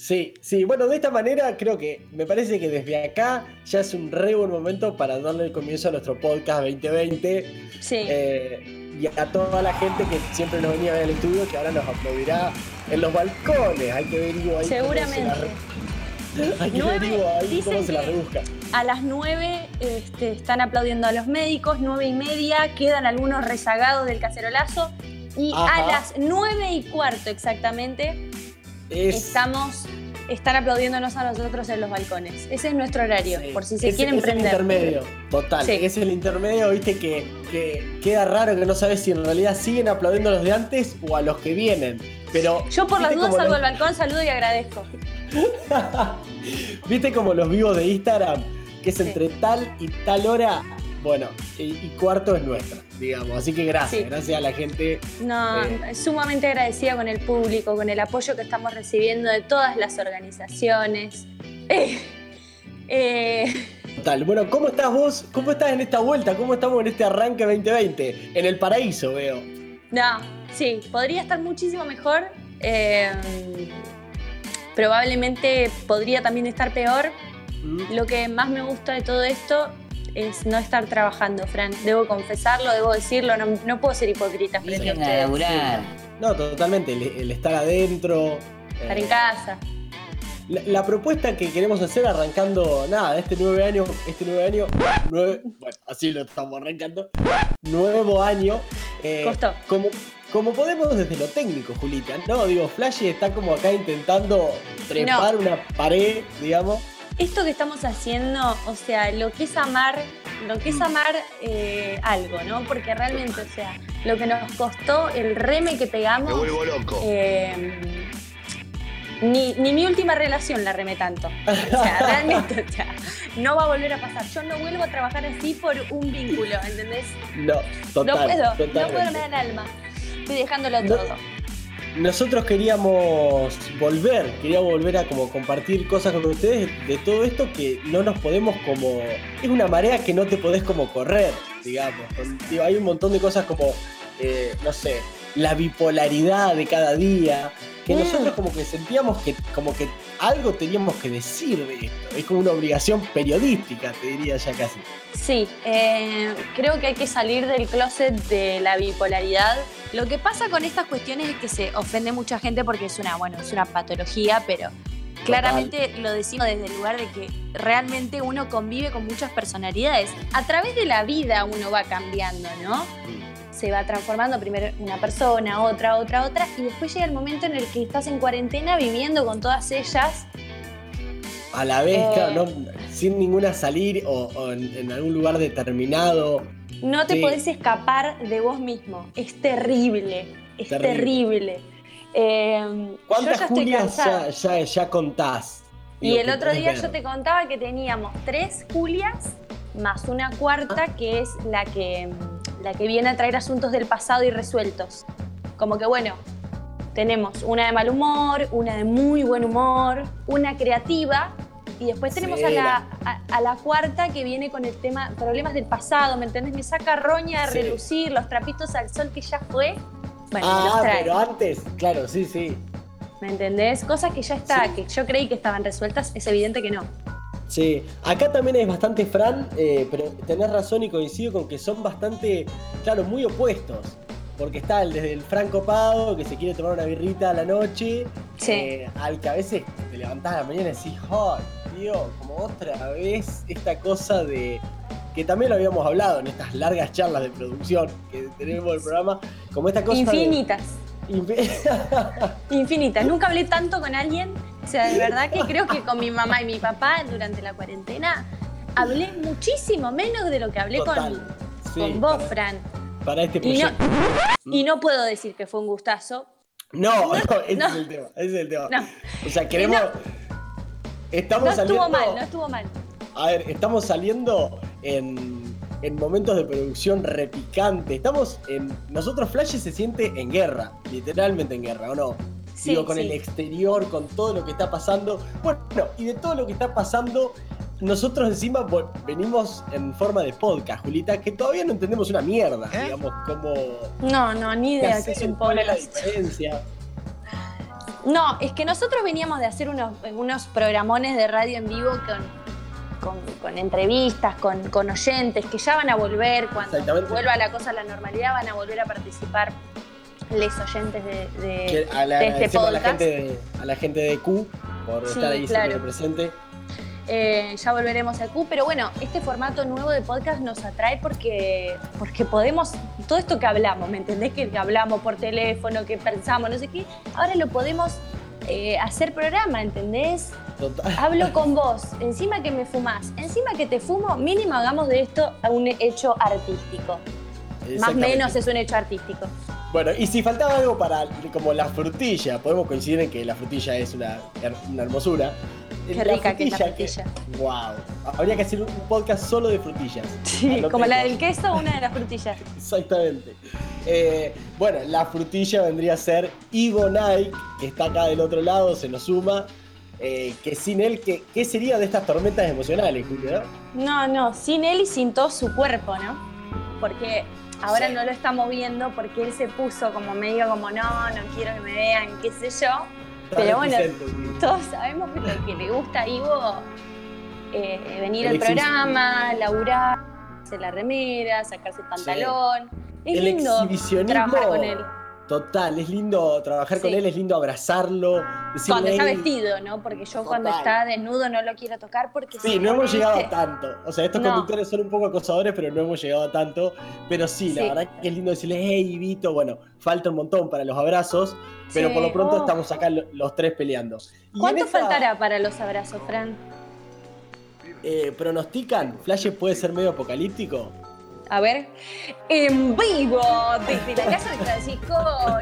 Sí, sí, bueno, de esta manera creo que me parece que desde acá ya es un re buen momento para darle el comienzo a nuestro podcast 2020. Sí. Eh, y a toda la gente que siempre nos venía a ver al estudio, que ahora nos aplaudirá en los balcones. Hay que ver ahí. Seguramente. Hay que ver ahí cómo se la rebusca. A las 9 este, están aplaudiendo a los médicos, 9 y media, quedan algunos rezagados del cacerolazo. Y a las 9 y cuarto exactamente estamos, están aplaudiéndonos a nosotros en los balcones. Ese es nuestro horario, por si se quieren prender. Es el intermedio, total. Es el intermedio, viste, que, que, queda raro que no sabes si en realidad siguen aplaudiendo a los de antes o a los que vienen. Pero, Yo por las dudas salgo al balcón, saludo y agradezco. ¿Viste como los vivos de Instagram? Que es entre tal y tal hora. Bueno, y, cuarto es nuestro, digamos. Así que gracias, gracias a la gente. No, eh, sumamente agradecida con el público, con el apoyo que estamos recibiendo de todas las organizaciones. Eh, eh. Total. Bueno, ¿cómo estás vos? ¿Cómo estás en esta vuelta? ¿Cómo estamos en este arranque 2020? En el paraíso, veo. No, sí, podría estar muchísimo mejor. probablemente podría también estar peor. Mm. Lo que más me gusta de todo esto es no estar trabajando, Fran. Debo confesarlo, debo decirlo, no, puedo ser hipócrita frente a ustedes. No, totalmente, el, estar adentro. Estar en casa. La, propuesta que queremos hacer arrancando, nada, este nueve año, este nueve año, bueno, así lo estamos arrancando, nuevo año. Eh, Costó. Como, como podemos desde lo técnico, Julita, ¿no? Digo, Flash está como acá intentando trepar una pared, digamos esto que estamos haciendo, o sea, lo que es amar, lo que es mm. amar eh, algo, ¿no? Porque realmente, o sea, lo que nos costó el reme que pegamos. Me vuelvo loco. Eh, ni, mi última relación la remé tanto. O sea, realmente, o sea, no va a volver a pasar. Yo no vuelvo a trabajar así por un vínculo, ¿entendés? No, total, No puedo, no puedo me el alma. Estoy dejándolo todo nosotros queríamos volver, queríamos volver a como compartir cosas con ustedes de todo esto que no nos podemos como... Es una marea que no te podés como correr, digamos. hay un montón de cosas como, eh, no sé, la bipolaridad de cada día, que nosotros como que sentíamos que como que algo teníamos que decir de esto. Es como una obligación periodística, te diría ya casi. Sí, eh, creo que hay que salir del closet de la bipolaridad. Lo que pasa con estas cuestiones es que se ofende mucha gente porque es una, bueno, es una patología, pero claramente lo decimos desde el lugar de que realmente uno convive con muchas personalidades. A través de la vida uno va cambiando, ¿no? Mm se va transformando primero una persona, otra, otra, otra, y después llega el momento en el que estás en cuarentena viviendo con todas ellas. A la vez, eh, sin ninguna salir o, en, algún lugar determinado. No te podés escapar de vos mismo. Es terrible, es terrible. Eh, ¿Cuántas Julias ya, ya, contás? Y el otro día yo te contaba que teníamos tres Julias más una cuarta ah. que es la que la que viene a traer asuntos del pasado y resueltos. Como que bueno, tenemos una de mal humor, una de muy buen humor, una creativa y después tenemos a, la, cuarta que viene con el tema problemas del pasado, ¿me entendés? Me saca roña a relucir, los trapitos al sol que ya fue. Bueno, ah, pero antes, claro, sí, sí. ¿Me entendés? Cosas que ya está, que yo creí que estaban resueltas, es evidente que no. Sí, acá también es bastante Fran, eh, pero tenés razón y coincido con que son bastante, claro, muy opuestos. Porque está el desde el Franco copado, que se quiere tomar una birrita a la noche, eh, al que a veces te levantás a la mañana y decís, ¡oh, tío! Como otra vez esta cosa de. que también lo habíamos hablado en estas largas charlas de producción que tenemos el programa, como esta cosa. Infinitas. Infinitas. Nunca hablé tanto con alguien o sea, de verdad que creo que con mi mamá y mi papá durante la cuarentena hablé muchísimo menos de lo que hablé con, con vos, Fran. Para este proyecto. Y no, puedo decir que fue un gustazo. No, no, ese es el tema. Ese es el tema. O sea, queremos. Estamos no estuvo mal, no estuvo mal. A ver, estamos saliendo en, en momentos de producción repicante. Estamos en. Nosotros, Flash se siente en guerra, literalmente en guerra, ¿o no? Digo, con el exterior, con todo lo que está pasando. Bueno, y de todo lo que está pasando, nosotros encima venimos en forma de podcast, Julita, que todavía no entendemos una mierda, ¿Eh? digamos, como... No, no, ni idea que es un podcast. la diferencia? No, es que nosotros veníamos de hacer unos, unos programones de radio en vivo con, con, entrevistas, con, con, oyentes, que ya van a volver, cuando vuelva la cosa a la normalidad, van a volver a participar les oyentes de, este podcast. A la, gente de, a la gente de Q por estar ahí siempre presente. Eh, ya volveremos a Q, pero bueno, este formato nuevo de podcast nos atrae porque, porque podemos, todo esto que hablamos, ¿me entendés? Que hablamos por teléfono, que pensamos, no sé qué, ahora lo podemos eh, hacer programa, ¿entendés? Total. Hablo con vos, encima que me fumás, encima que te fumo, mínimo hagamos de esto un hecho artístico. Más o menos es un hecho artístico. Bueno, y si faltaba algo para como la frutilla, podemos coincidir en que la frutilla es una, una hermosura. Qué rica que es la frutilla. wow. Habría que hacer un podcast solo de frutillas. Sí, como la del queso, una de las frutillas. Exactamente. Eh, bueno, la frutilla vendría a ser Ivo Nike, que está acá del otro lado, se nos suma. Eh, que sin él, ¿qué, ¿qué sería de estas tormentas emocionales, Julio? No, no, sin él y sin todo su cuerpo, ¿no? Porque ahora no lo estamos viendo porque él se puso como medio como, no, no quiero que me vean, qué sé yo. Pero bueno, todos sabemos que, le gusta a Ivo eh, venir al programa, laburar, hacer la remera, sacarse el pantalón. Es el lindo trabajar con él. Total, es lindo trabajar con él, es lindo abrazarlo. Cuando está vestido, ¿no? Porque yo cuando está desnudo no lo quiero tocar porque... Sí, no hemos llegado a tanto. O sea, estos conductores son un poco acosadores, pero no hemos llegado a tanto. Pero sí, la verdad que es lindo decirle, hey, Vito, bueno, falta un montón para los abrazos, pero por lo pronto oh. estamos acá los tres peleando. ¿Cuánto faltará para los abrazos, Fran? Eh, ¿Pronostican? ¿Flash puede ser medio apocalíptico? A ver, en vivo desde la Casa de Francisco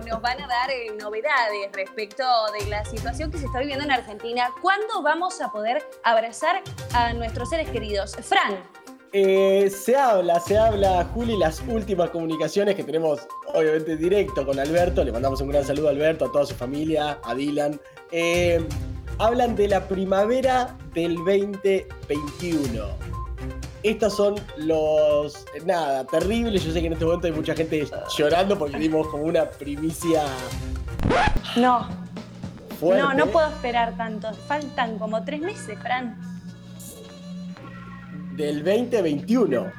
nos van a dar eh, novedades respecto de la situación que se está viviendo en Argentina. ¿Cuándo vamos a poder abrazar a nuestros seres queridos? Fran. Eh, se habla, se habla, Juli, las últimas comunicaciones que tenemos, obviamente, directo con Alberto. Le mandamos un gran saludo a Alberto, a toda su familia, a Dylan. Eh, hablan de la primavera del 2021 estos son los. Nada, terribles. Yo sé que en este momento hay mucha gente llorando porque dimos como una primicia. No. No, no puedo esperar tanto. Faltan como tres meses, Fran. Del 2021.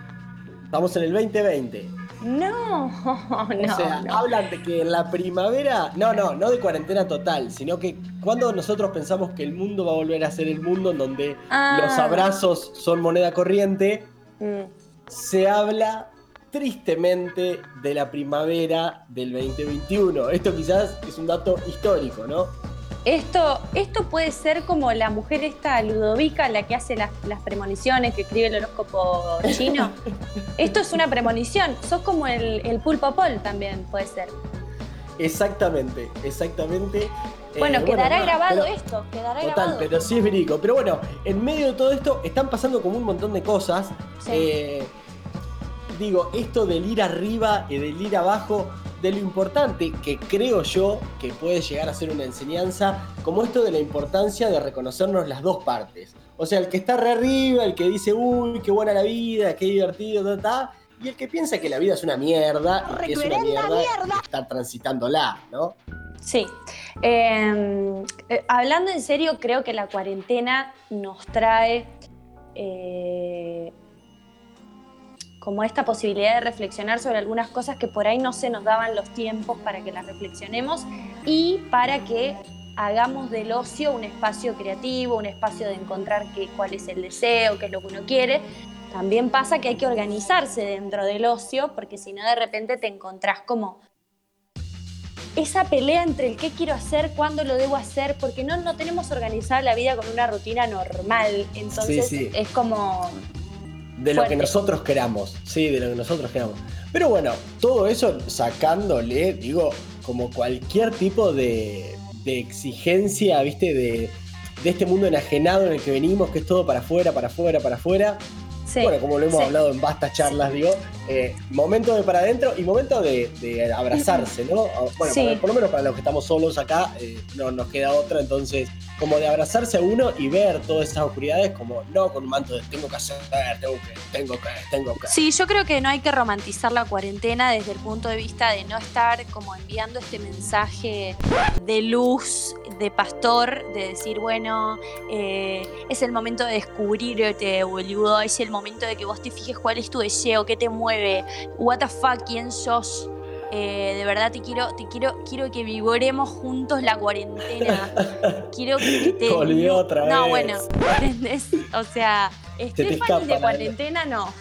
Estamos en el 2020. No, no. O sea, hablan de que en la primavera, no, no, no de cuarentena total, sino que cuando nosotros pensamos que el mundo va a volver a ser el mundo en donde ah. los abrazos son moneda corriente, mm. se habla tristemente de la primavera del 2021. Esto quizás es un dato histórico, ¿no? Esto, esto puede ser como la mujer esta Ludovica, la que hace las, premoniciones, que escribe el horóscopo chino. esto es una premonición. Sos como el, el pulpo pol también, puede ser. Exactamente, exactamente. Bueno, eh, quedará grabado esto, quedará total, pero sí es verídico. Pero bueno, en medio de todo esto están pasando como un montón de cosas. Eh, digo, esto del ir arriba y del ir abajo de lo importante que creo yo que puede llegar a ser una enseñanza, como esto de la importancia de reconocernos las dos partes. O sea, el que está re arriba, el que dice, uy, qué buena la vida, qué divertido, ta, ta, y el que piensa que la vida es una mierda, y que es una mierda, mierda. está transitándola, ¿no? Sí. Em, eh, hablando en serio, creo que la cuarentena nos trae eh, como esta posibilidad de reflexionar sobre algunas cosas que por ahí no se nos daban los tiempos para que las reflexionemos y para que hagamos del ocio un espacio creativo, un espacio de encontrar qué, cuál es el deseo, qué es lo que uno quiere. También pasa que hay que organizarse dentro del ocio, porque si no de repente te encontrás como esa pelea entre el qué quiero hacer, cuándo lo debo hacer, porque no, no tenemos organizada la vida con una rutina normal. Entonces es como de lo que nosotros queramos, sí, de lo que nosotros queramos. Pero bueno, todo eso sacándole, digo, como cualquier tipo de, exigencia, ¿viste? De, este mundo enajenado en el que venimos, que es todo para afuera, para afuera, para afuera. Sí, bueno, como lo hemos hablado en vastas charlas, digo, eh, momento de para adentro y momento de, abrazarse, ¿no? Bueno, por, lo menos para los que estamos solos acá, eh, no nos queda otra, entonces como de abrazarse a uno y ver todas esas oscuridades como no con un manto de tengo que hacer, tengo que, tengo que, tengo que. Sí, yo creo que no hay que romantizar la cuarentena desde el punto de vista de no estar como enviando este mensaje de luz, de pastor, de decir, bueno, eh, es el momento de descubrirte, boludo, es el momento de que vos te fijes cuál es tu deseo, qué te mueve, what the fuck, quién sos. Eh, de verdad te quiero, te quiero, quiero que vivoremos juntos la cuarentena. quiero que te. otra no, bueno, ¿entendés? O sea, Stephanie de cuarentena no.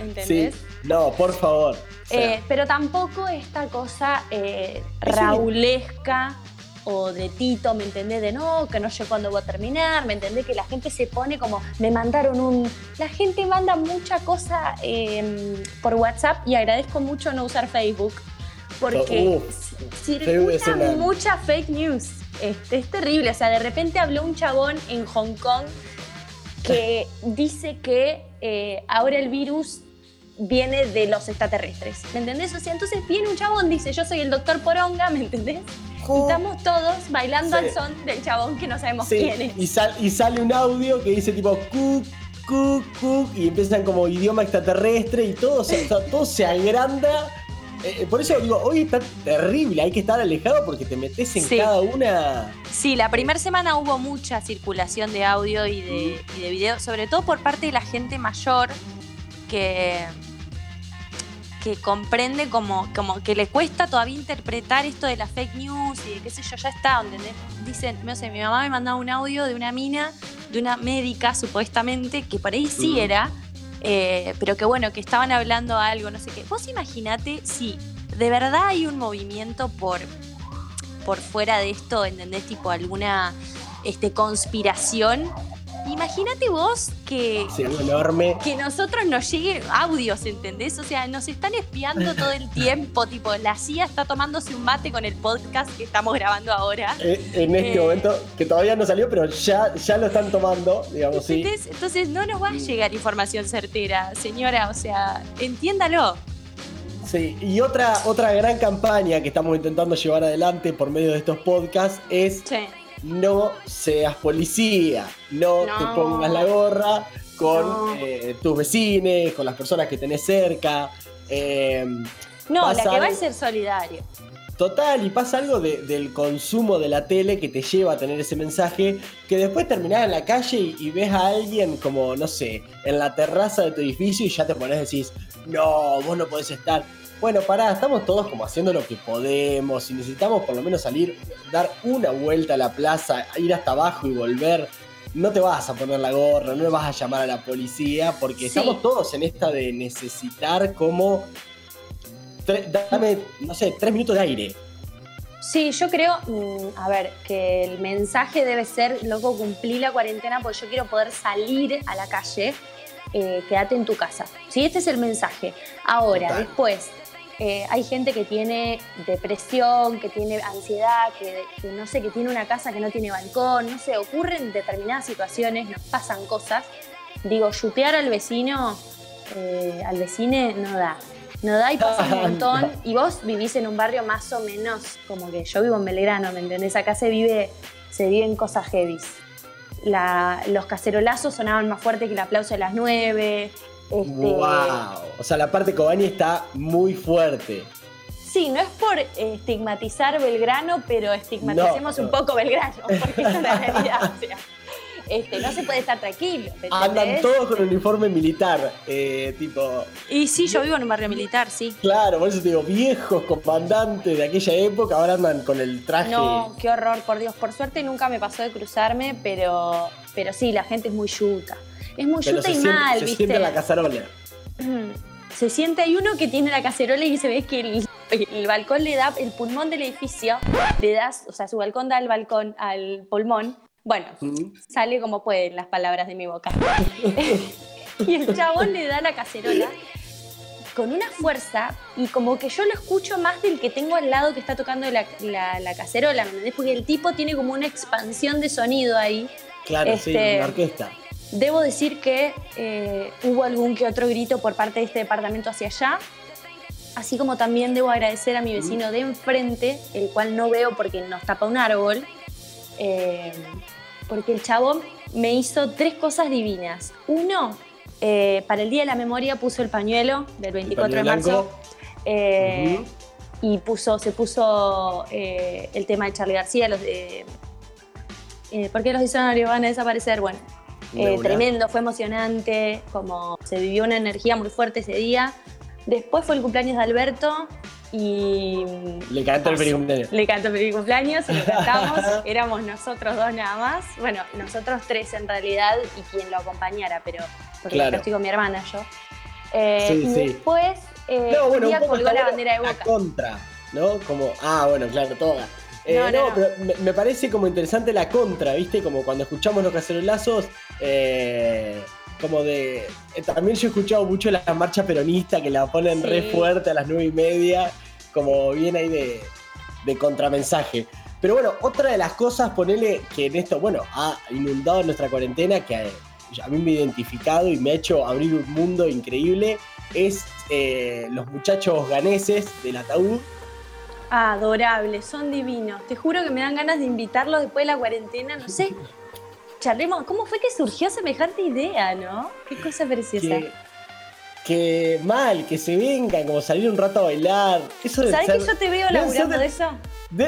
¿Entendés? No, por favor. Eh, pero tampoco esta cosa eh, raulesca o de Tito, ¿me entendés? De no, que no sé cuándo voy a terminar, ¿me entendés? Que la gente se pone como, me mandaron un... La gente manda mucha cosa em, por WhatsApp y agradezco mucho no usar Facebook porque circula mucha fake news. Este, es terrible. O sea, de repente habló un chabón en Hong Kong que dice que eh, ahora el virus viene de los extraterrestres. ¿Me entendés? O sea, entonces viene un chabón, dice, yo soy el doctor Poronga, ¿me entendés? Y estamos todos bailando al son del chabón que no sabemos quién es. Y, y, sale un audio que dice tipo, cook, cook, cook, y empiezan como idioma extraterrestre y todo, todo se agranda eh, eh, por eso digo, hoy está terrible, hay que estar alejado porque te metes en cada una. Sí, la primera semana hubo mucha circulación de audio y de, y de video, sobre todo por parte de la gente mayor que, que comprende como, como que le cuesta todavía interpretar esto de la fake news y de qué sé yo, ya está, donde dicen, no sé, mi mamá me mandaba un audio de una mina, de una médica supuestamente, que por ahí sí era eh, pero que bueno, que estaban hablando algo, no sé qué. Vos imaginate si de verdad hay un movimiento por, por fuera de esto, ¿entendés? Tipo alguna este, conspiración Imagínate vos que, enorme. que nosotros nos lleguen audios, ¿entendés? O sea, nos están espiando todo el tiempo, tipo, la CIA está tomándose un mate con el podcast que estamos grabando ahora. Eh, en este eh, momento, que todavía no salió, pero ya, ya lo están tomando, digamos, sí. Entonces no nos va a llegar información certera, señora, o sea, entiéndalo. Sí, y otra, otra gran campaña que estamos intentando llevar adelante por medio de estos podcasts es no seas policía, no, te pongas la gorra con eh, tus vecinos, con las personas que tenés cerca. Em, no, la que va a ser solidario. Total, y pasa algo del consumo de la tele que te lleva a tener ese mensaje, que después terminás en la calle y, ves a alguien como, no sé, en la terraza de tu edificio y ya te pones y decís, no, vos no podés estar. Bueno, pará, estamos todos como haciendo lo que podemos y necesitamos por lo menos salir, dar una vuelta a la plaza, ir hasta abajo y volver. No te vas a poner la gorra, no le vas a llamar a la policía, porque estamos todos en esta de necesitar como... Dame, no sé, tres minutos de aire. Sí, yo creo, mm, a ver, que el mensaje debe ser, loco, cumplí la cuarentena porque yo quiero poder salir a la calle, eh, quédate en tu casa. Sí, este es el mensaje. Ahora, después, eh, hay gente que tiene depresión, que tiene ansiedad, que, no sé, que tiene una casa que no tiene balcón, no sé, ocurren determinadas situaciones, nos pasan cosas. Digo, chutear al vecino, eh, al vecino no da. No da y pasa un montón. Y vos vivís en un barrio más o menos como que yo vivo en Belgrano, ¿me entendés? Acá se vive, se viven cosas heavy. los cacerolazos sonaban más fuerte que el aplauso de las nueve. ¡Wow! Este, o sea, la parte Cobani está muy fuerte. Sí, no es por estigmatizar Belgrano, pero estigmaticemos un poco Belgrano, porque es una realidad. este, no se puede estar tranquilo. Andan todos con uniforme militar, eh, tipo. Y sí, yo vivo en un barrio militar, sí. Claro, por eso te digo, viejos comandantes de aquella época ahora andan con el traje. No, qué horror, por Dios. Por suerte nunca me pasó de cruzarme, pero, pero sí, la gente es muy yuta. Es muy yuta y mal, ¿viste? Se siente la cacerola. Se siente, hay uno que tiene la cacerola y se ve que el, balcón le da, el pulmón del edificio, le das, o sea, su balcón da al balcón, al pulmón. Bueno, sale como pueden las palabras de mi boca. y el chabón le da la cacerola con una fuerza y como que yo lo escucho más del que tengo al lado que está tocando la, la, cacerola, ¿me entendés? Porque el tipo tiene como una expansión de sonido ahí. Claro, sí, una este, orquesta. Debo decir que eh, hubo algún que otro grito por parte de este departamento hacia allá, así como también debo agradecer a mi vecino de enfrente, el cual no veo porque nos tapa un árbol, eh, porque el chabón me hizo tres cosas divinas. Uno, eh, para el Día de la Memoria puso el pañuelo del 24 de marzo. Y puso, se puso el tema de Charlie García, los. ¿Por qué los diccionarios van a desaparecer? Bueno, eh, tremendo, fue emocionante, como se vivió una energía muy fuerte ese día. Después fue el cumpleaños de Alberto y... Le cantó el feliz cumpleaños. Le cantó el feliz cumpleaños y lo cantamos. Éramos nosotros dos nada más. Bueno, nosotros tres en realidad y quien lo acompañara, pero porque claro. estoy con mi hermana yo. Eh, y después eh, no, bueno, día colgó la bandera de Boca. contra, ¿no? Como, ah, bueno, claro, toda. Eh, no, pero me, parece como interesante la contra, ¿viste? Como cuando escuchamos los cacerolazos, eh, como de. Eh, también yo he escuchado mucho la marcha peronista que la ponen re fuerte a las nueve y media, como bien ahí de, de contramensaje. Pero bueno, otra de las cosas, ponele que en esto, bueno, ha inundado nuestra cuarentena, que a mí me ha identificado y me ha hecho abrir un mundo increíble, es los muchachos ganeses del ataúd Adorables, son divinos. Te juro que me dan ganas de invitarlos después de la cuarentena, no sé. Charlemos, ¿cómo fue que surgió semejante idea, no? Qué cosa preciosa. Que, mal, que se vengan, como salir un rato a bailar. Eso ¿Sabes que yo te veo laburando de, eso?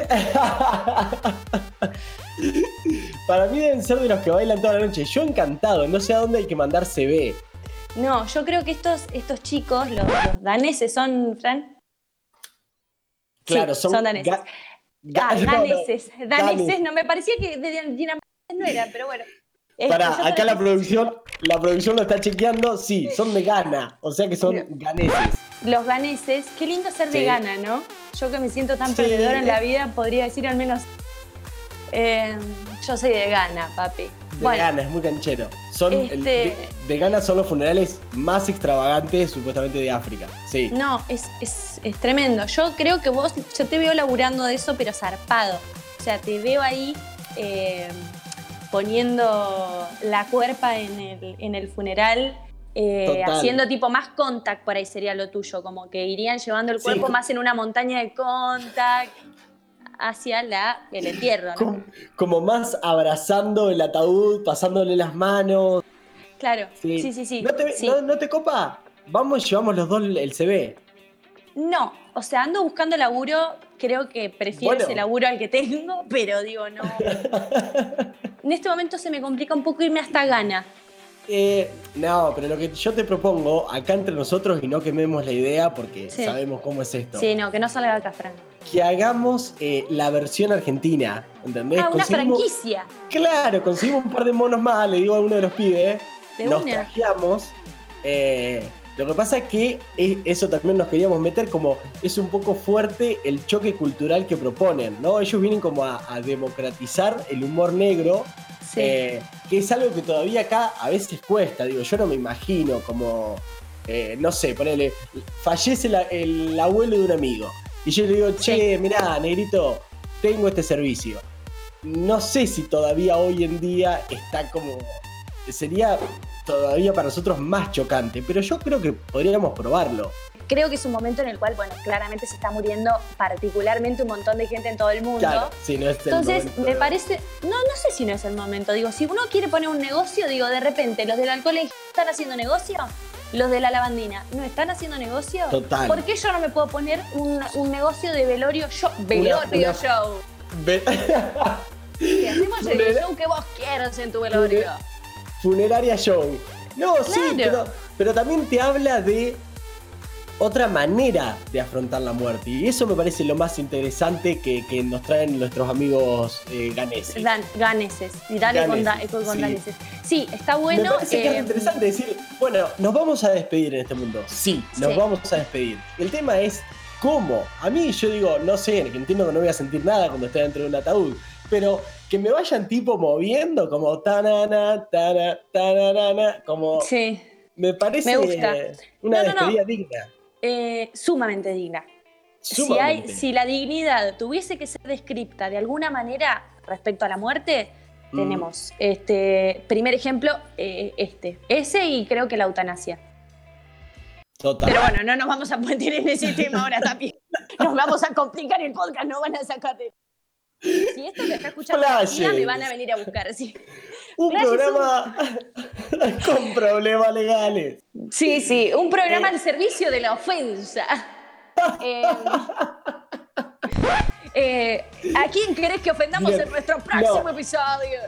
Para mí deben ser de los que bailan toda la noche. Yo encantado, no sé a dónde hay que mandar CB. No, yo creo que estos, estos chicos, los, los daneses, son, Fran, Claro, son, daneses. ah, daneses. daneses, no me parecía que de Dinamarca no eran, pero bueno. Para, acá la producción, la producción lo está chequeando, sí, son de Ghana, o sea que son ganeses. Los ganeses, qué lindo ser de Ghana, ¿no? Yo que me siento tan perdedora en la vida, podría decir al menos, eh, yo soy de Ghana, papi. De Ghana, es muy canchero. Son este... de, Ghana son los funerales más extravagantes supuestamente de África. Sí. No, es, tremendo. Yo creo que vos, yo te veo laburando de eso, pero zarpado. O sea, te veo ahí eh, poniendo la cuerpa en el, en el funeral. Eh, haciendo tipo más contact por ahí sería lo tuyo, como que irían llevando el cuerpo más en una montaña de contact hacia la, el entierro. Como, más abrazando el ataúd, pasándole las manos. Claro, sí, sí, sí. ¿No te, copa? Vamos y llevamos los dos el CB. No, o sea, ando buscando laburo, creo que prefiero ese laburo al que tengo, pero digo, no. en este momento se me complica un poco irme hasta gana. Eh, no, pero lo que yo te propongo, acá entre nosotros, y no quememos la idea porque sabemos cómo es esto. Sí, no, que no salga acá, Fran. Que hagamos eh, la versión argentina, ¿entendés? Ah, una franquicia. Claro, conseguimos un par de monos más, le digo a uno de los pibes, nos trajeamos. Eh, lo que pasa es que eso también nos queríamos meter como es un poco fuerte el choque cultural que proponen, ¿no? Ellos vienen como a democratizar el humor negro eh, que es algo que todavía acá a veces cuesta, digo, yo no me imagino como, eh, no sé, ponele, fallece el abuelo de un amigo. Y yo le digo, che, mirá, negrito, tengo este servicio. No sé si todavía hoy en día está como. Sería todavía para nosotros más chocante, pero yo creo que podríamos probarlo creo que es un momento en el cual, bueno, claramente se está muriendo particularmente un montón de gente en todo el mundo. Claro, sí, no es el Entonces, me parece, no, no sé si no es el momento. Digo, si uno quiere poner un negocio, digo, de repente, los del alcohol están haciendo negocio, los de la lavandina no están haciendo negocio. Total. ¿Por qué yo no me puedo poner un, negocio de velorio show? Velorio show. hacemos el show que vos quieras en tu velorio. Funeraria show. No, sí, pero, pero también te habla de otra manera de afrontar la muerte. Y eso me parece lo más interesante que, nos traen nuestros amigos eh, ganeses. ganeses. Y dale con, daneses. Sí, está bueno. Me parece que es interesante decir, bueno, nos vamos a despedir en este mundo. Sí, nos vamos a despedir. El tema es cómo. A mí yo digo, no sé, entiendo que no voy a sentir nada cuando esté dentro de un ataúd. Pero que me vayan tipo moviendo como tanana, tanana, tanana, como... Sí. Me parece una despedida digna. Eh, sumamente digna. Si, hay, si la dignidad tuviese que ser descripta de alguna manera respecto a la muerte, Mm. Tenemos este primer ejemplo, eh, este. Ese y creo que la eutanasia. Total. Pero bueno, no nos vamos a meter en ese tema ahora, Tapi. Nos vamos a complicar el podcast, no van a sacarte. Si esto lo está escuchando la me van a venir a buscar. Sí. Un programa con problemas legales. Sí, sí, un programa al servicio de la ofensa. Eh, eh, ¿A quién querés que ofendamos en nuestro próximo episodio?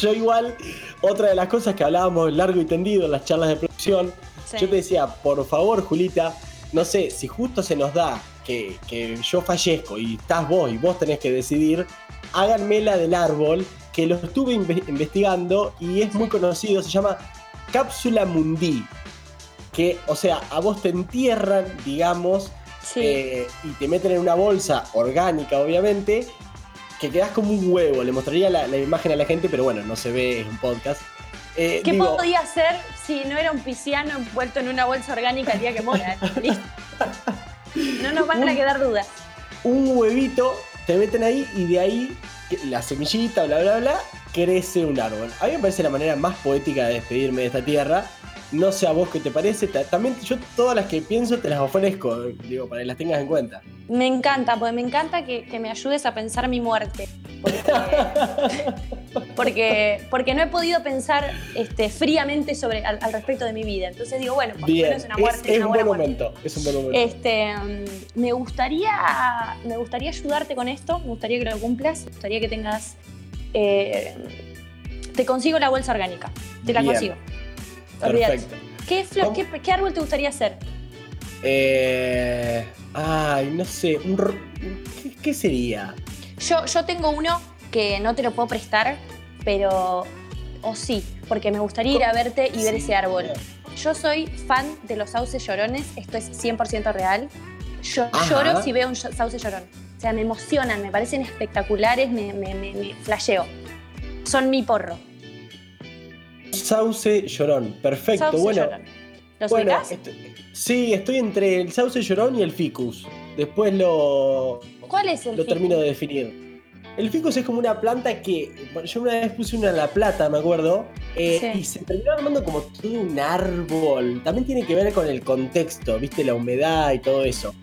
Yo, igual, otra de las cosas que hablábamos largo y tendido en las charlas de producción, yo te decía, por favor, Julita, no sé, si justo se nos da que, yo fallezco y estás vos y vos tenés que decidir, háganme la del árbol, que lo estuve investigando y es muy conocido, se llama Cápsula Mundi. Que, o sea, a vos te entierran, digamos, eh, y te meten en una bolsa orgánica, obviamente, que quedas como un huevo. Le mostraría la, imagen a la gente, pero bueno, no se ve, es un podcast. Eh, ¿Qué podía hacer si no era un pisciano envuelto en una bolsa orgánica el día que muera? no nos van a quedar dudas. Un huevito te meten ahí y de ahí la semillita, bla, bla, bla, crece un árbol. A mí me parece la manera más poética de despedirme de esta tierra. No sé a vos qué te parece. También yo todas las que pienso te las ofrezco, digo, para que las tengas en cuenta. Me encanta, porque me encanta que, me ayudes a pensar mi muerte. Porque, porque, no he podido pensar este, fríamente sobre, al, respecto de mi vida. Entonces digo, bueno, por Bien. es una muerte. Es, un buen momento. Es un buen momento. Este, mm, me, gustaría, me gustaría ayudarte con esto. Me gustaría que lo cumplas. Me gustaría que tengas. Eh, te consigo la bolsa orgánica. Te la consigo. Perfecto. ¿Qué, ¿Qué, árbol te gustaría hacer? Eh, ay, no sé. ¿qué, sería? Yo, yo tengo uno que no te lo puedo prestar, pero. O sí, porque me gustaría ir a verte y ver ese árbol. Yo soy fan de los sauces llorones, esto es 100% real. Yo lloro si veo un sauce llorón. O sea, me emocionan, me parecen espectaculares, me, me, me flasheo. Son mi porro. Sauce Llorón, perfecto. Sauce bueno, llorón. ¿Los bueno, sí, estoy entre el Sauce Llorón y el Ficus. Después lo. ¿Cuál es el Lo termino de definir. El ficus es como una planta que. yo una vez puse una en La Plata, me acuerdo. Eh, y se terminó armando como todo un árbol. También tiene que ver con el contexto, ¿viste? La humedad y todo eso.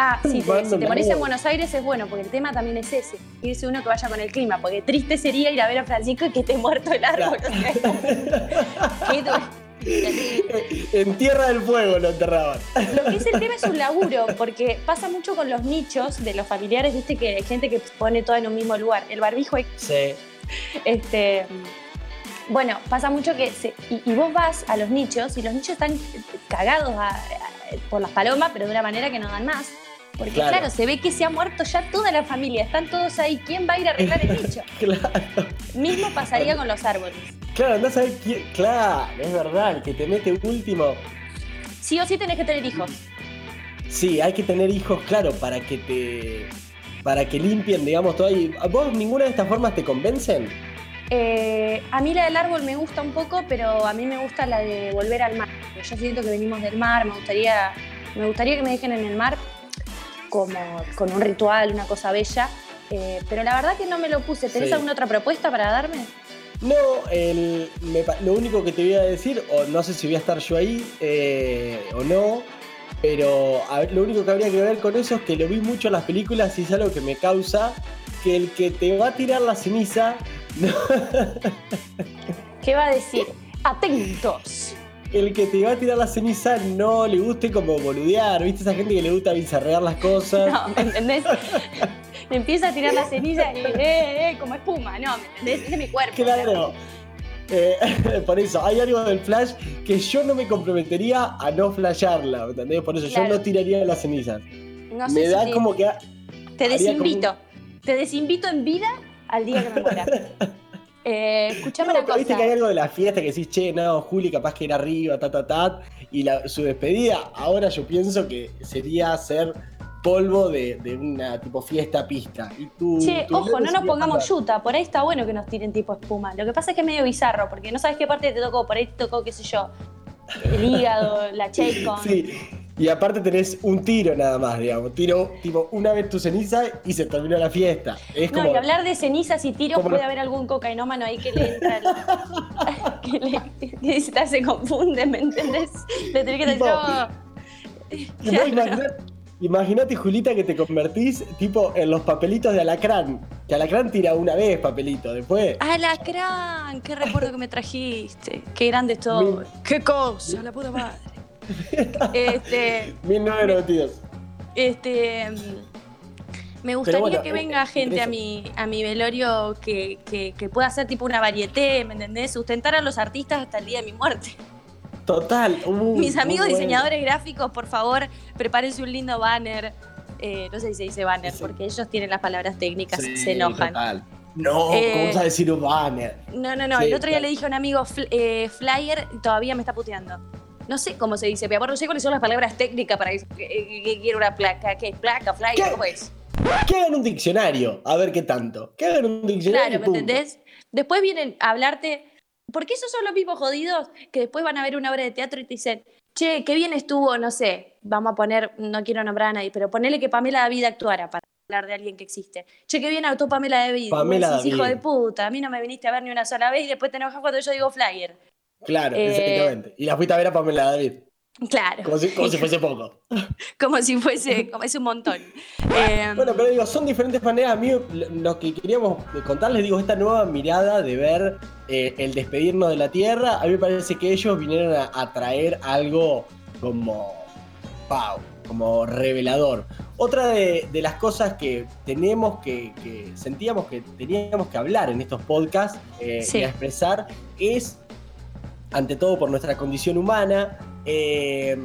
Ah, sí, te, si te morís en Buenos Aires es bueno, porque el tema también es ese. Irse uno que vaya con el clima, porque triste sería ir a ver a Francisco y que esté muerto el árbol. en Tierra del Fuego lo enterraban. Lo que es el tema es un laburo, porque pasa mucho con los nichos de los familiares, viste que hay gente que pone todo en un mismo lugar. El barbijo Sí. Este. Bueno, pasa mucho que. y, vos vas a los nichos y los nichos están cagados por las palomas, pero de una manera que no dan más. Porque claro. se ve que se ha muerto ya toda la familia, están todos ahí. ¿Quién va a ir a arreglar el nicho? claro. Mismo pasaría con los árboles. Claro, no sabes quién. Claro, es verdad, que te mete último. Sí o sí tenés que tener hijos. Sí, hay que tener hijos, claro, para que te. para que limpien, digamos, todo ahí. ¿Vos ninguna de estas formas te convencen? Eh, a mí la del árbol me gusta un poco, pero a mí me gusta la de volver al mar. Yo siento que venimos del mar, me gustaría, me gustaría que me dejen en el mar como con un ritual, una cosa bella. Eh, pero la verdad que no me lo puse. ¿Tenés alguna otra propuesta para darme? No, lo único que te voy a decir, o no sé si voy a estar yo ahí eh, o no, pero lo único que habría que ver con eso es que lo vi mucho en las películas y es algo que me causa que el que te va a tirar la ceniza. ¿Qué va a decir? Atentos el que te va a tirar la ceniza no le guste como boludear, ¿viste? Esa gente que le gusta bizarrear las cosas. No, ¿me entendés? me empieza a tirar la ceniza y, eh, eh, como espuma, no, ¿me entendés? Es de mi cuerpo. Claro. Eh, por eso, hay algo del flash que yo no me comprometería a no flasharla, ¿me entendés? Por eso yo no tiraría las cenizas. No sé me da como que. Te desinvito. Te desinvito en vida al día que me muera. Eh, escuchame no, Viste que hay algo de la fiesta que decís, che, no, Juli capaz que ir arriba, ta, ta, ta. Y su despedida, ahora yo pienso que sería ser polvo de, una tipo fiesta pista. Y tú, che, ojo, no nos pongamos yuta, por ahí está bueno que nos tiren tipo espuma. Lo que pasa es que es medio bizarro, porque no sabes qué parte te tocó, por ahí te tocó, qué sé yo, el hígado, la con. Sí. Y aparte tenés un tiro nada más, digamos. Tiro, tipo, una vez tu ceniza y se terminó la fiesta. Es no, como, y hablar de cenizas y tiros puede lo- haber algún cocainómano ahí que le entra. el- que, le, que se, se confunde, ¿me entendés? Le tenés que decir, imaginate, Julita, que te convertís, tipo, en los papelitos de Alacrán. Que Alacrán tira una vez papelito, después. Alacrán, qué recuerdo que me trajiste. Qué grande todo. Mi- Qué cosa, la puta madre. Este, 1992. este, me gustaría bueno, que eh, venga eh, gente a mi, a mi velorio que, que, que pueda hacer tipo una varieté, ¿me entendés? Sustentar a los artistas hasta el día de mi muerte. Total. uh, Mis muy amigos bueno. diseñadores gráficos, por favor, prepárense un lindo banner. Eh, no sé si se dice banner, Sí. porque ellos tienen las palabras técnicas, Sí, se enojan. total. No, Eh, ¿cómo vas a decir un banner? No, no, no. Sí, el otro día claro. le dije a un amigo fl- eh, flyer y todavía me está puteando. No sé cómo se dice, pero no sé cuáles son las palabras técnicas para que, que- que quiero una placa. ¿Qué es placa, flyer? ¿Qué? ¿Cómo es? Que hagan un diccionario, a ver qué tanto. Que hagan un diccionario. Claro, ¿me punto. entendés? Después vienen a hablarte. Porque esos son los mismos jodidos que después van a ver una obra de teatro y te dicen, che, qué bien estuvo, no sé, vamos a poner, no quiero nombrar a nadie, pero ponele que Pamela David actuara para hablar de alguien que existe. Che, qué bien actuó Pamela David. Pamela decís, hijo David. de puta, a mí no me viniste a ver ni una sola vez y después te enojas cuando yo digo flyer. Claro, Eh, exactamente. Y la fuiste a ver a Pamela David. Claro. Como si, como si fuese poco. como si fuese, como es un montón. Eh, Bueno, pero digo, son diferentes maneras. A mí lo- que queríamos contarles, digo, esta nueva mirada de ver eh, el despedirnos de la Tierra, a mí me parece que ellos vinieron a, a traer algo como, wow, como revelador. Otra de, de las cosas que tenemos que, que sentíamos que teníamos que hablar en estos podcasts eh, Sí. y expresar es, ante todo por nuestra condición humana, eh,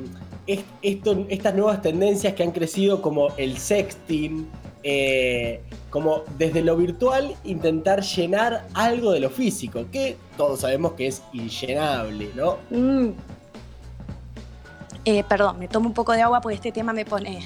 estas nuevas tendencias que han crecido como el sexting, eh, como desde lo virtual intentar llenar algo de lo físico, que todos sabemos que es inllenable, ¿no? mm. Eh, perdón, me tomo un poco de agua porque este tema me pone.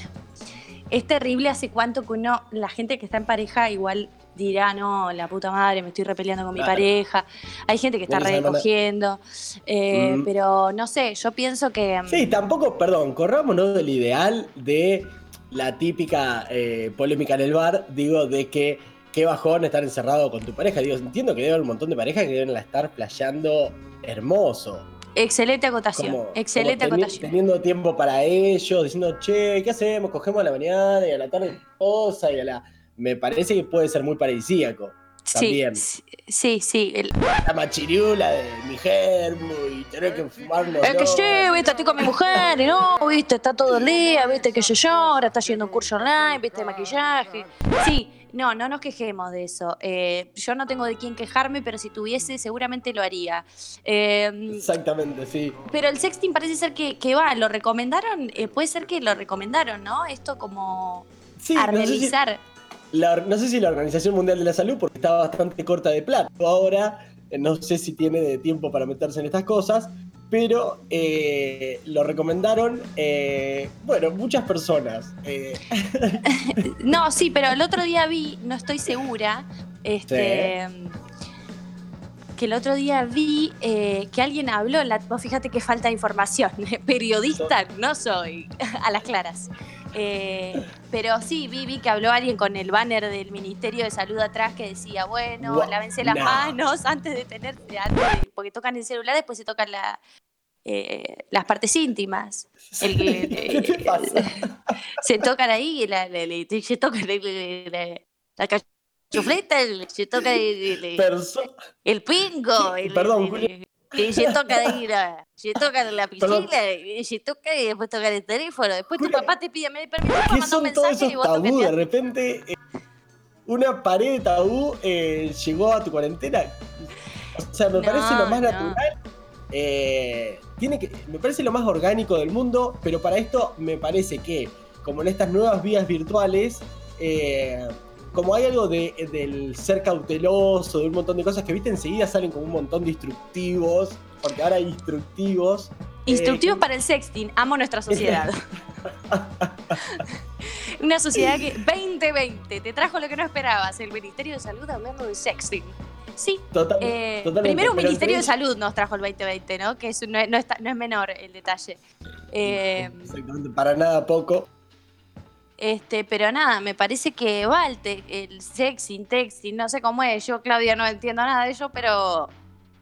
Es terrible hace cuánto que uno, la gente que está en pareja, igual dirá, no, la puta madre, me estoy repeleando con mi pareja. Hay gente que está recogiendo. eh, Mm. Pero no sé, yo pienso que. mm, Sí, tampoco, perdón, corrámonos del ideal de la típica eh, polémica en el bar, digo, de que qué bajón estar encerrado con tu pareja. Digo, entiendo que debe haber un montón de parejas que deben estar playando hermoso. Excelente acotación. como- excelente como teni- acotación. Teniendo tiempo para ellos, diciendo, che, ¿qué hacemos? Cogemos a la mañana y a la tarde cosa y a la. Me parece que puede ser muy paradisíaco. Sí, también. sí, sí, sí. el- La machiriula de mi germo y tener que fumarlo. Es que sí, viste, estoy con mi mujer y no, viste, está todo el día, viste, que yo llora, está yendo un curso online, viste, de maquillaje. Sí, no, no nos quejemos de eso. Eh, yo no tengo de quién quejarme, pero si tuviese, seguramente lo haría. Eh, Exactamente, sí. pero el sexting parece ser que, que va, lo recomendaron, eh, puede ser que lo recomendaron, ¿no? Esto como Sí, a no sé si- revisar. La- no sé si la Organización Mundial de la Salud, porque está bastante corta de plata ahora, eh, no sé si tiene de tiempo para meterse en estas cosas, pero eh, lo recomendaron, eh, bueno, muchas personas. eh, No, sí, pero el otro día vi, no estoy segura, este, que el otro día vi que alguien habló, la, vos fíjate que falta de información, periodista no soy, a las claras. Eh, pero sí, vi, vi que habló alguien con el banner del Ministerio de Salud atrás que decía, bueno, lávense las no. manos antes de tener, porque tocan el celular, después se tocan la, eh, las partes íntimas. El- ¿Qué te pasa? se tocan ahí, la, la- la- se tocan la, cachufleta, se toca el, pingo, Perdón, Julia. Y se toca la, se toca la piscina, y se toca y después toca el teléfono, después tu papá te pide me permiso para ¿Qué mandar un mensaje esos y vos tabú? De repente, eh, una pared de tabú eh, llegó a tu cuarentena. O sea, me No, parece lo más no. natural. eh, tiene que, me parece lo más orgánico del mundo, pero para esto me parece que, como en estas nuevas vías virtuales, eh, como hay algo de, del ser cauteloso, de un montón de cosas que, viste, enseguida salen como un montón de instructivos, porque ahora hay instructivos. Instructivos eh, para el sexting, amo nuestra sociedad. Una sociedad que 2020 te trajo lo que no esperabas, el Ministerio de Salud hablando de sexting. Sí, total- eh, totalmente, primero un Ministerio de Salud nos trajo el 2020, ¿no? Que es, no, es- no está- no es menor el detalle. Eh, Exactamente, para nada poco. Este, pero nada, me parece que va el, el sexting, texting, no sé cómo es. Yo, Claudia, no entiendo nada de ello, pero.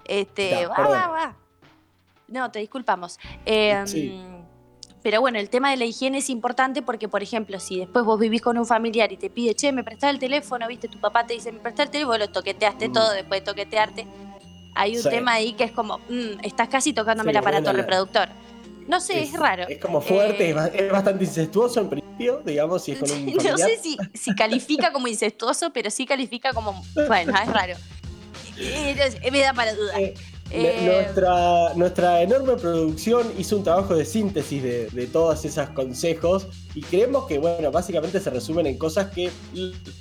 Este, va, va, va. No, te disculpamos. Em, pero bueno, el tema de la higiene es importante porque, por ejemplo, si después vos vivís con un familiar y te pide, che, me prestás el teléfono, viste, tu papá te dice, me prestás el teléfono, lo toqueteaste mm. todo después de toquetearte. Hay un tema ahí que es como, mm, estás casi tocándome el aparato reproductor. No sé, es, raro. Es como fuerte, eh, es bastante incestuoso en principio, digamos, si es con un No sé si, si califica como incestuoso, pero sí califica como, bueno, es raro. Me da para dudar. Eh, eh, nuestra, nuestra enorme producción hizo un trabajo de síntesis de, de todos esos consejos y creemos que, bueno, básicamente se resumen en cosas que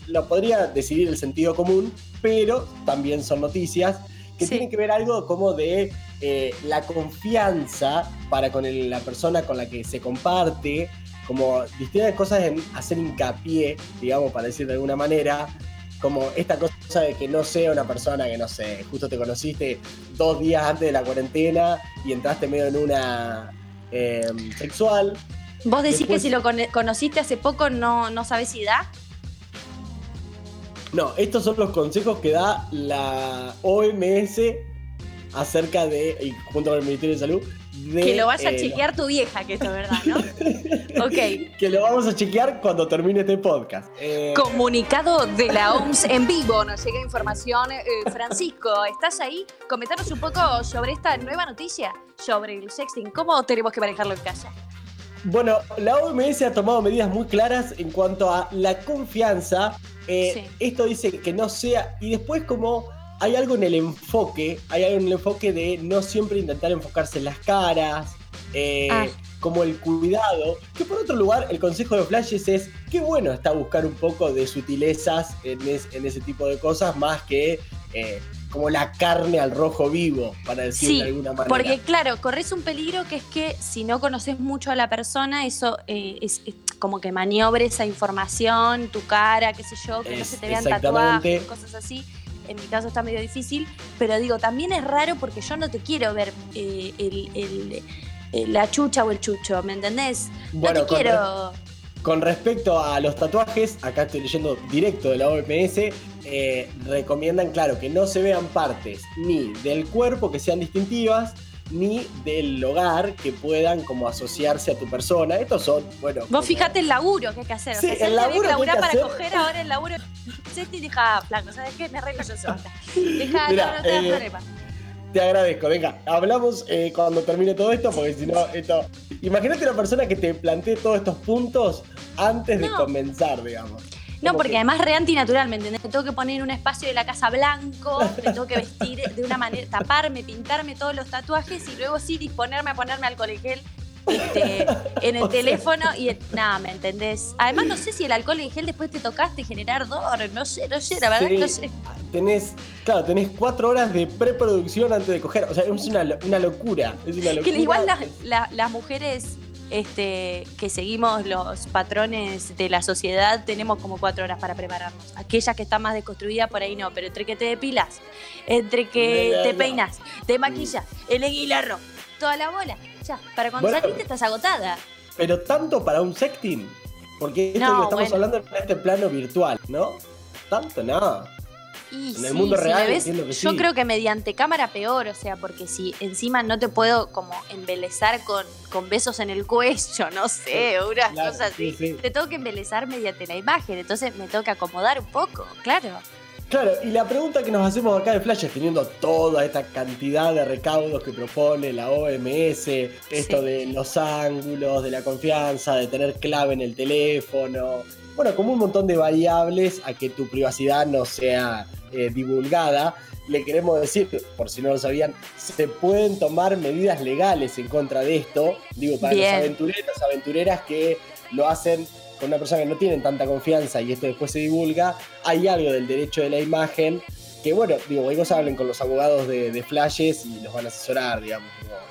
lo podría decidir el sentido común, pero también son noticias que tienen que ver algo como de eh, la confianza para con la persona con la que se comparte, como distintas cosas en hacer hincapié, digamos, para decir de alguna manera, como esta cosa de que no sea una persona que, no sé, justo te conociste dos días antes de la cuarentena y entraste medio en una em, sexual. ¿Vos decís que si lo conociste hace poco no, no sabes si da? No, estos son los consejos que da la OMS acerca de, y junto con el Ministerio de Salud, que lo vaya a eh, chequear tu vieja, que esto es verdad, ¿no? ok. Que lo vamos a chequear cuando termine este podcast. Eh, Comunicado de la OMS en vivo, nos llega información. Eh, Francisco, ¿estás ahí? Comentanos un poco sobre esta nueva noticia, sobre el sexting. ¿Cómo tenemos que manejarlo en casa? Bueno, la OMS ha tomado medidas muy claras en cuanto a la confianza. Esto dice que no sea, y después como hay algo en el enfoque, hay algo en el enfoque de no siempre intentar enfocarse en las caras, eh, ah. como el cuidado, que por otro lugar el consejo de Flashes es qué bueno está buscar un poco de sutilezas en, ese tipo de cosas más que eh, como la carne al rojo vivo, para decirlo de alguna manera. Porque claro, corres un peligro que es que si no conoces mucho a la persona, eso eh, es, como que maniobre esa información, tu cara, qué sé yo, que no se te vean tatuajes, cosas así en mi caso está medio difícil, pero digo, también es raro porque yo no te quiero ver eh, la chucha o el chucho, ¿me entendés? no te quiero... con respecto a los tatuajes, acá estoy leyendo directo de la OMS, eh, recomiendan, claro, que no se vean partes ni del cuerpo que sean distintivas, ni del hogar que puedan como asociarse a tu persona. Estos son, bueno. Vos fijate el laburo que hay que hacer. Sí, el laburo que para coger ahora el laburo. y deja flaco, ¿sabes qué? Me arreglo yo sola. Deja, Mira, no, te eh, problema. Te agradezco, venga, hablamos eh, cuando termine todo esto, porque si no, esto. Imagínate una persona que te plantee todos estos puntos antes de comenzar, digamos. No, porque además re antinatural, ¿me entendés? Me tengo que poner en un espacio de la casa blanco, me tengo que vestir de una manera, taparme, pintarme todos los tatuajes y luego sí disponerme a ponerme alcohol en gel este, en el teléfono y nada, ¿me entendés? Además no sé si el alcohol en gel después te tocaste generar dor, no sé, no sé, la verdad no sé. Tenés, claro, tenés cuatro horas de preproducción antes de coger, o sea, es una, locura, es una locura. Que igual las mujeres este, que seguimos los patrones de la sociedad, tenemos como cuatro horas para prepararnos. Aquellas que están más deconstruidas, por ahí no, pero entre que te depilas, entre que te peinas, te maquillas, el aguilarro, toda la bola, ya, para cuando saliste estás agotada. Pero tanto para un sexting, porque esto que estamos hablando en este plano virtual, ¿no? Tanto nada en el mundo real, yo creo que mediante cámara peor, o sea, porque si encima no te puedo como embelezar con, con besos en el cuello, no sé, unas cosas así, te tengo que embelezar mediante la imagen, entonces me tengo que acomodar un poco, claro. Claro, y la pregunta que nos hacemos acá de Flash, teniendo toda esta cantidad de recaudos que propone la OMS, esto de los ángulos, de la confianza, de tener clave en el teléfono, bueno, como un montón de variables a que tu privacidad no sea eh, divulgada, le queremos decir, por si no lo sabían, se pueden tomar medidas legales en contra de esto. Digo, para los aventureros, aventureras que lo hacen con una persona que no tienen tanta confianza y esto después se divulga, hay algo del derecho de la imagen que, bueno, digo, ellos hablen con los abogados de, Flashes y los van a asesorar, digamos.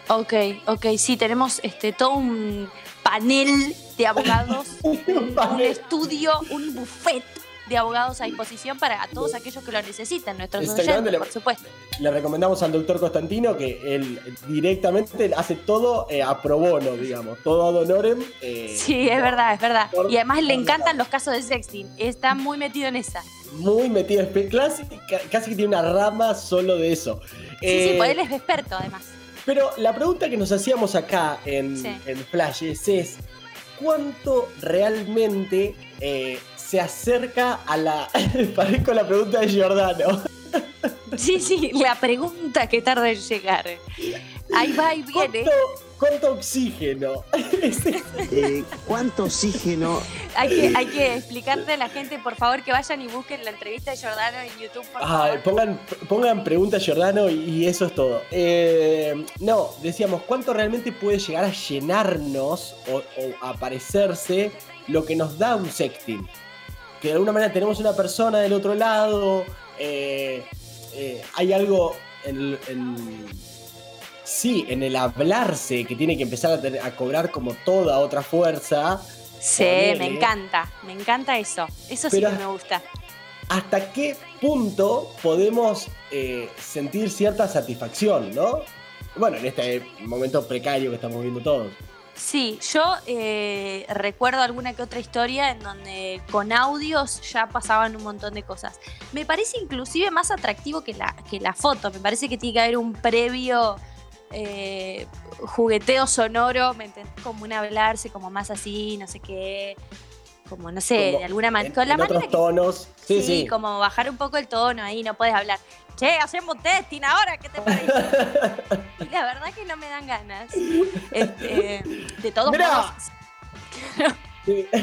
Ok, ok, sí, tenemos este, todo un panel de abogados, un, un estudio, un buffet de abogados a disposición para todos aquellos que lo necesiten, nuestros oyentes, le- por supuesto. Le recomendamos al doctor Constantino que él directamente hace todo eh, a pro bono, digamos, todo ad honorem. eh, Sí, es verdad, es verdad. Y además le encantan los casos de sexting. Está muy metido en esa. Muy metido casi, ca- casi que tiene una rama solo de eso. Sí, Eh, sí, pues él es experto además. Pero la pregunta que nos hacíamos acá en, Sí. en Flashes es: ¿cuánto realmente eh, se acerca a la. Parezco la pregunta de Giordano. Sí, sí, la pregunta que tarda en llegar. Ahí va y viene. ¿Cuánto, cuánto oxígeno? Eh, ¿Cuánto oxígeno? Hay que, hay que explicarle a la gente, por favor, que vayan y busquen la entrevista de Jordano en YouTube, por Ay, favor. pongan, pongan pregunta a Giordano y, y eso es todo. Eh, no, decíamos, ¿cuánto realmente puede llegar a llenarnos o, o aparecerse lo que nos da un sexting? Que de alguna manera tenemos una persona del otro lado, eh, eh, hay algo en, en- sí, en el hablarse que tiene que empezar a, tener- a cobrar como toda otra fuerza. Sí, me encanta, me encanta eso. Eso sí Pero- que me gusta. hasta qué punto podemos eh, sentir cierta satisfacción, ¿no? Bueno, en este momento precario que estamos viendo todos. Sí, yo eh, recuerdo alguna que otra historia en donde con audios ya pasaban un montón de cosas. Me parece inclusive más atractivo que la, que la foto. Me parece que tiene que haber un previo eh, jugueteo sonoro, ¿me entendés? Como un hablarse, como más así, no sé qué. Como, no sé, Como de alguna manera. Con la en manera otros que- tonos. Sí, sí, sí. como bajar un poco el tono ahí, no puedes hablar. Che, hacemos testing ahora, ¿qué te parece? y la verdad que no me dan ganas. Este, de todos Mirá. modos. Sí.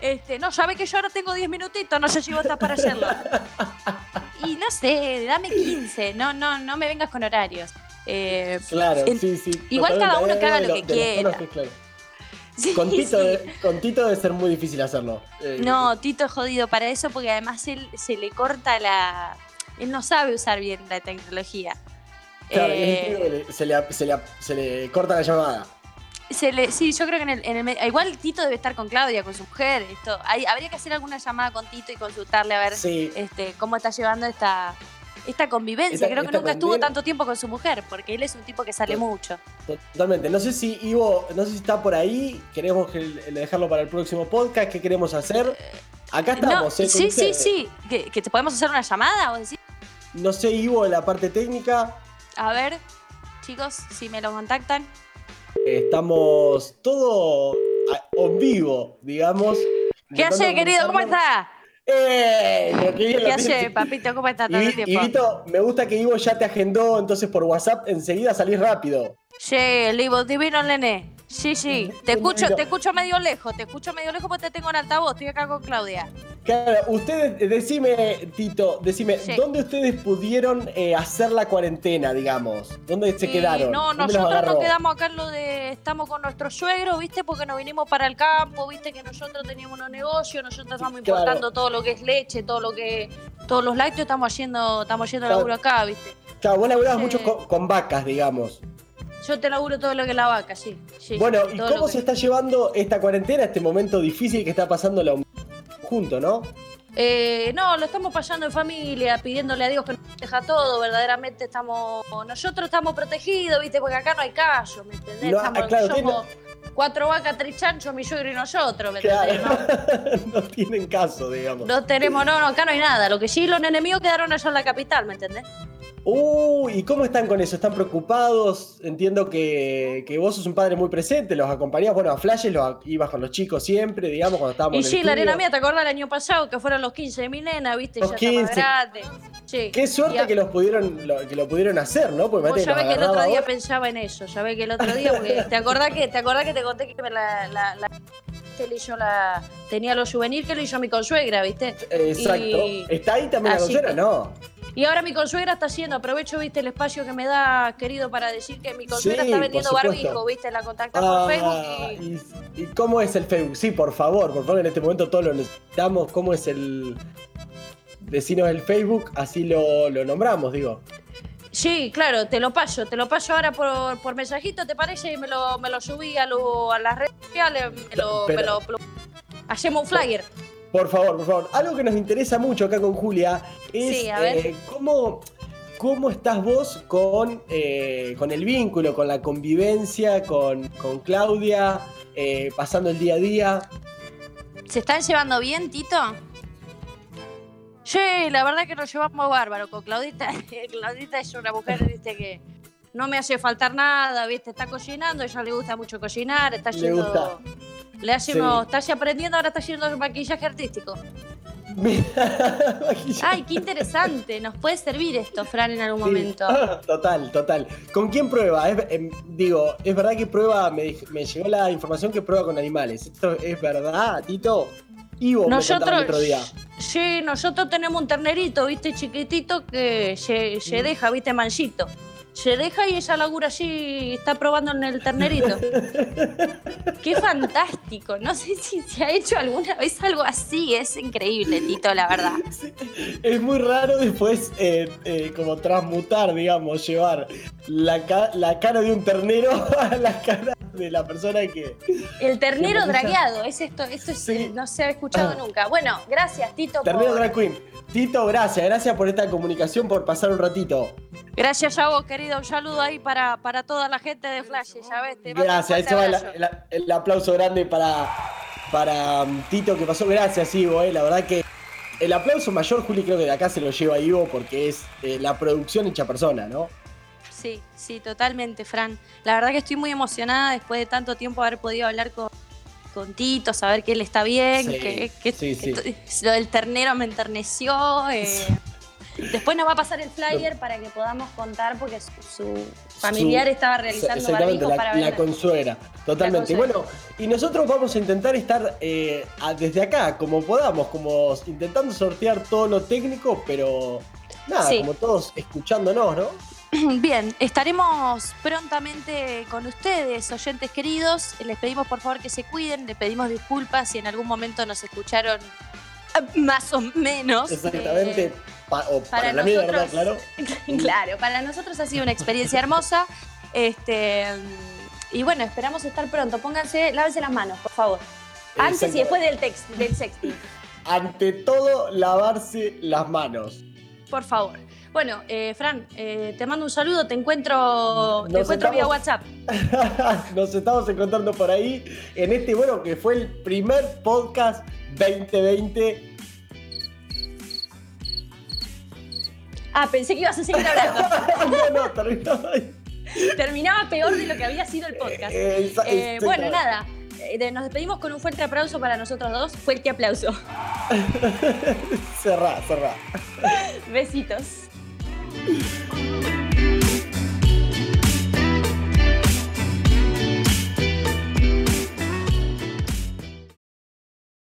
Este, no, sabe que yo ahora tengo 10 minutitos, no sé si vos estás para hacerlo. Y no sé, dame 15, no, no, no me vengas con horarios. Eh, Claro, En- sí, sí. igual cada uno que haga lo que los quiera. claro. sí, Con Tito, sí. de- con Tito debe ser muy difícil hacerlo. Eh, No, Tito es jodido para eso porque además él se le corta la... Él no sabe usar bien la tecnología. Claro, Eh, se, le, se, le, se le corta la llamada. se le- sí, yo creo que en el, en el igual Tito debe estar con Claudia, con su mujer. Esto, hay- habría que hacer alguna llamada con Tito y consultarle a ver Sí. este, cómo está llevando esta, esta convivencia. Esta- creo que nunca estuvo tanto tiempo con su mujer, porque él es un tipo que sale Sí. mucho. Totalmente. No sé si Ivo, no sé si está por ahí. Queremos que- dejarlo para el próximo podcast. ¿Qué queremos hacer? Acá No, estamos, ¿eh? sí, sí, sí. ¿Que, que te podemos hacer una llamada? ¿Vos decís? No sé, Ivo, en la parte técnica. A ver, chicos, si me lo contactan. Estamos todo en vivo, digamos. ¿Qué hace, querido? ¿Cómo está? ¡Eh! Lo que bien lo ¿Qué hace, papito? ¿Cómo está Y, todo el Vi- y tiempo? Vito, me gusta que Ivo ya te agendó, entonces por WhatsApp enseguida salís rápido. Sí, Livo, divino nene. Sí, sí. Te escucho, te escucho medio lejos, te escucho medio lejos porque te tengo en altavoz, estoy acá con Claudia. Claro, ustedes, decime, Tito, decime, Sí. ¿dónde ustedes pudieron eh, hacer la cuarentena, digamos? ¿Dónde se Y quedaron? No, ¿Dónde los nosotros nos quedamos acá en lo de. Estamos con nuestro suegro, ¿viste? Porque nos vinimos para el campo, ¿viste? Que nosotros teníamos unos negocios, nosotros estamos Claro. importando todo lo que es leche, todo lo que. Todos los lácteos estamos haciendo, estamos haciendo Claro. laburo acá, ¿viste? Claro, vos laburabas Sí. mucho con, con vacas, digamos. Yo te laburo todo lo que es la vaca, sí. sí Bueno, ¿y cómo que- se está llevando esta cuarentena, este momento difícil que está pasando la humanidad junto, no? Eh, no, lo estamos pasando en familia, pidiéndole a Dios que nos deja todo. Verdaderamente estamos. Nosotros estamos protegidos, ¿viste? Porque acá no hay callo, ¿me entendés? No, Estamos- ah, claro, somos cuatro vacas, tres chanchos, mi suegro y nosotros, ¿me entendés? Claro, No, no tienen caso, digamos. no tenemos, no, no, acá no hay nada. Lo que sí, los enemigos quedaron allá en la capital, ¿me entendés? Uy, ¿y cómo están con eso? ¿Están preocupados? Entiendo que, que vos sos un padre muy presente, los acompañás, bueno, a flashes los ibas con los chicos siempre, digamos, cuando estábamos Y en el sí, la arena mía, ¿te acordás el año pasado que fueron los 15 de mi nena, viste? Los ya está más 15. grande. Sí. Qué suerte a- que los pudieron, lo, que lo pudieron hacer, ¿no? Porque Vos ves que el otro día pensaba en eso, ya ves que el otro día, porque te acordás que, te acordás que te conté que me la, la, la- que le hizo la, tenía los juvenil que le hizo mi consuegra, ¿viste? Exacto. Y- ¿Está ahí también la consuegra? que- No. Y ahora mi consuegra está haciendo, aprovecho, viste, el espacio que me da, querido, para decir que mi consuegra Sí, está vendiendo barbijo, viste, la contacta Ah, por Facebook y... y, ¿y cómo es el Facebook? Sí, por favor, por favor, en este momento todos lo necesitamos. ¿Cómo es el. Decinos el Facebook, así lo, lo nombramos, digo. Sí, claro, te lo paso, te lo paso ahora por, por mensajito, ¿te parece? Y me lo, me lo subí a, lo- a las redes sociales, me lo, me lo- hacemos un flyer. Por favor, por favor. Algo que nos interesa mucho acá con Julia es Sí, eh, cómo, cómo estás vos con, eh, con el vínculo, con la convivencia, con, con Claudia, eh, pasando el día a día. ¿Se están llevando bien, Tito? Sí, la verdad que nos llevamos bárbaro con Claudita. Claudita es una mujer, viste, que no me hace faltar nada, viste, está cocinando, a ella le gusta mucho cocinar, está Le yendo... gusta. Le hacemos, está así aprendiendo, ahora está haciendo maquillaje artístico. Ay, qué interesante. Nos puede servir esto, Fran, en algún Sí. momento. Total, total. ¿Con quién prueba? Es- em, digo, es verdad que prueba, me, me llegó la información que prueba con animales. ¿Esto es verdad, Tito? Ivo me contaba el otro día. sí, nosotros tenemos un ternerito, viste, chiquitito que se, se deja, viste, manchito. Se deja y ella labura allí, está probando en el ternerito. Qué fantástico. No sé si se ha hecho alguna vez algo así. Es increíble, Tito, la verdad. Sí, Es muy raro después eh, eh, como transmutar, digamos, llevar la, ca- la cara de un ternero a la cara de la persona que... El ternero belleza. dragueado, es esto, esto es, Sí. no se ha escuchado nunca. Bueno, gracias, Tito. Ternero por- Drag Queen. Tito, gracias, gracias por esta comunicación, por pasar un ratito. Gracias a vos, querido. Un saludo ahí para, para toda la gente de Flash, ya ves. te Gracias, se va el, abrazo. el- el aplauso grande para, para um, Tito que pasó. Gracias, Ivo, eh, la verdad que el aplauso mayor, Juli, creo que de acá se lo lleva Ivo porque es eh, la producción hecha persona, ¿no? Sí, sí, totalmente, Fran. La verdad que estoy muy emocionada después de tanto tiempo haber podido hablar con, con Tito, saber que él está bien, Sí, que, que- sí, sí. lo del ternero me enterneció. eh. Después nos va a pasar el flyer para que podamos contar porque su, su familiar Su- estaba realizando barbijos la, para la vender. consuegra, totalmente. La bueno, y nosotros vamos a intentar estar eh, desde acá, como podamos, como intentando sortear todo lo técnico, pero nada, como todos escuchándonos, ¿no? Bien, estaremos prontamente con ustedes, oyentes queridos. Les pedimos por favor que se cuiden, les pedimos disculpas si en algún momento nos escucharon eh, más o menos. Exactamente. Eh, pa- o para, para la nosotros- claro. claro, para nosotros ha sido una experiencia hermosa. Este, y bueno, esperamos estar pronto. Pónganse, lávense las manos, por favor. Antes y después del, text, del sexting, Ante todo, lavarse las manos. por favor. Bueno, eh, Fran, eh, te mando un saludo, te encuentro, te encuentro vía WhatsApp. Nos estamos encontrando por ahí en este, bueno, que fue el primer podcast 2020. Ah, pensé que ibas a seguir hablando. no, no, ahí. Terminaba peor de lo que había sido el podcast. Eh, Eh, bueno, nada. Nos despedimos con un fuerte aplauso para nosotros dos. Fuerte aplauso. Cerrá, cerrá. Besitos. おお!